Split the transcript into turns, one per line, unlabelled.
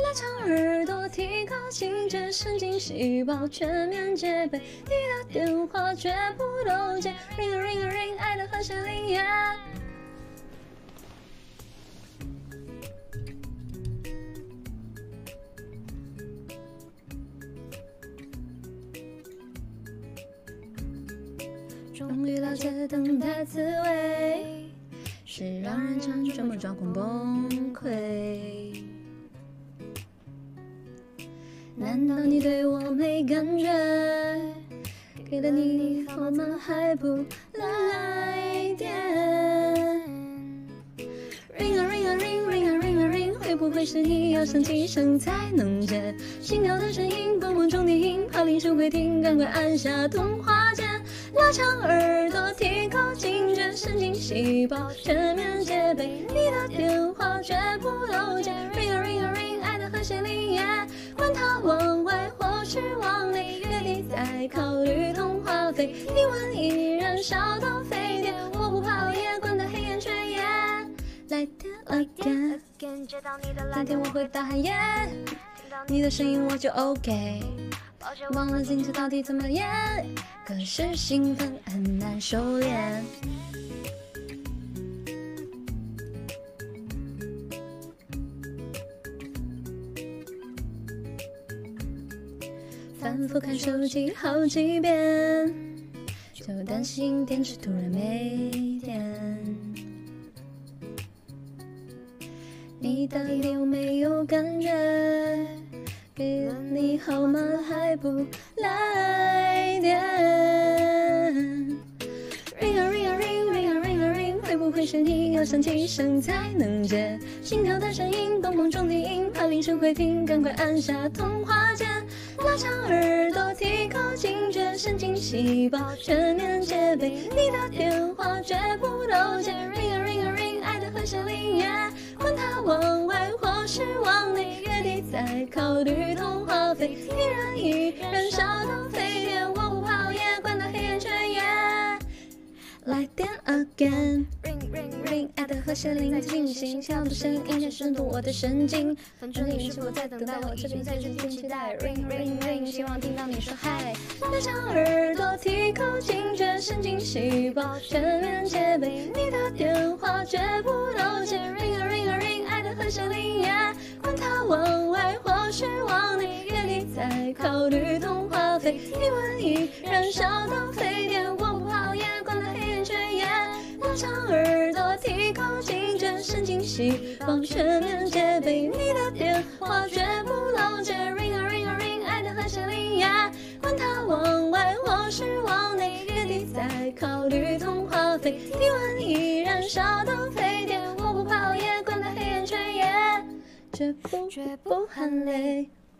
拉长耳朵，提高警觉，神经细胞全面戒备。你的电话绝不漏接，ring a ring a ring，爱的和弦铃乐。终于了解等待滋味，是让人辗转不抓狂崩溃。难道你对我没感觉？给了你号码还不来电？Ring a ring a ring ring a ring a ring，会不会是你要响几声才能接？心跳的声音，蹦蹦中低音，怕铃声会停，赶快按下通话键。拉长耳朵，提高警觉，神经细胞全面戒备。通话费。你问依然烧到沸点，我不怕熬夜，管他黑眼圈也。来电 again，那天我会大喊耶，你的声音我就 OK。忘了今天到底怎么演，可是兴奋很难收敛。反复看手机好几遍，就担心电池突然没电。你到底有没有感觉？给了你号码还不来电？Ring a ring a ring ring a ring a ring，会不会是你要响几声才能接？心跳的声音，蹦蹦中低音，怕铃声会停，赶快按下通话键。拉长耳朵，提高警觉，神经细胞全面戒备。你的电话绝不漏接，Ring a ring a ring，爱的和弦铃乐，管它往外或是往内，月底再考虑通话费。依然依然烧到沸点，我不怕熬夜，管他黑眼圈也。来电 again。Ring 爱的和弦铃在进行，想要的声音震动我的神经。反正你是我在等待，我这边在真心期待。ring ring ring，希望听到你说嗨。拉长耳朵，提高警觉，神经细胞全面戒备。你的电话绝不漏接，ring a ring a ring，爱的和弦铃乐，管它往外或是往内，月底再考虑通话费。你问依然烧到沸点，我不怕熬夜，管他黑眼圈也。拉长耳，警觉，神经细胞全面戒备。你的电话绝不漏接，ring a ring a ring，爱的和弦铃乐，管它往外或是往内，月底再考虑通话费。体温依然烧到沸点，我不怕熬夜，管他黑眼圈也，绝不绝不喊累。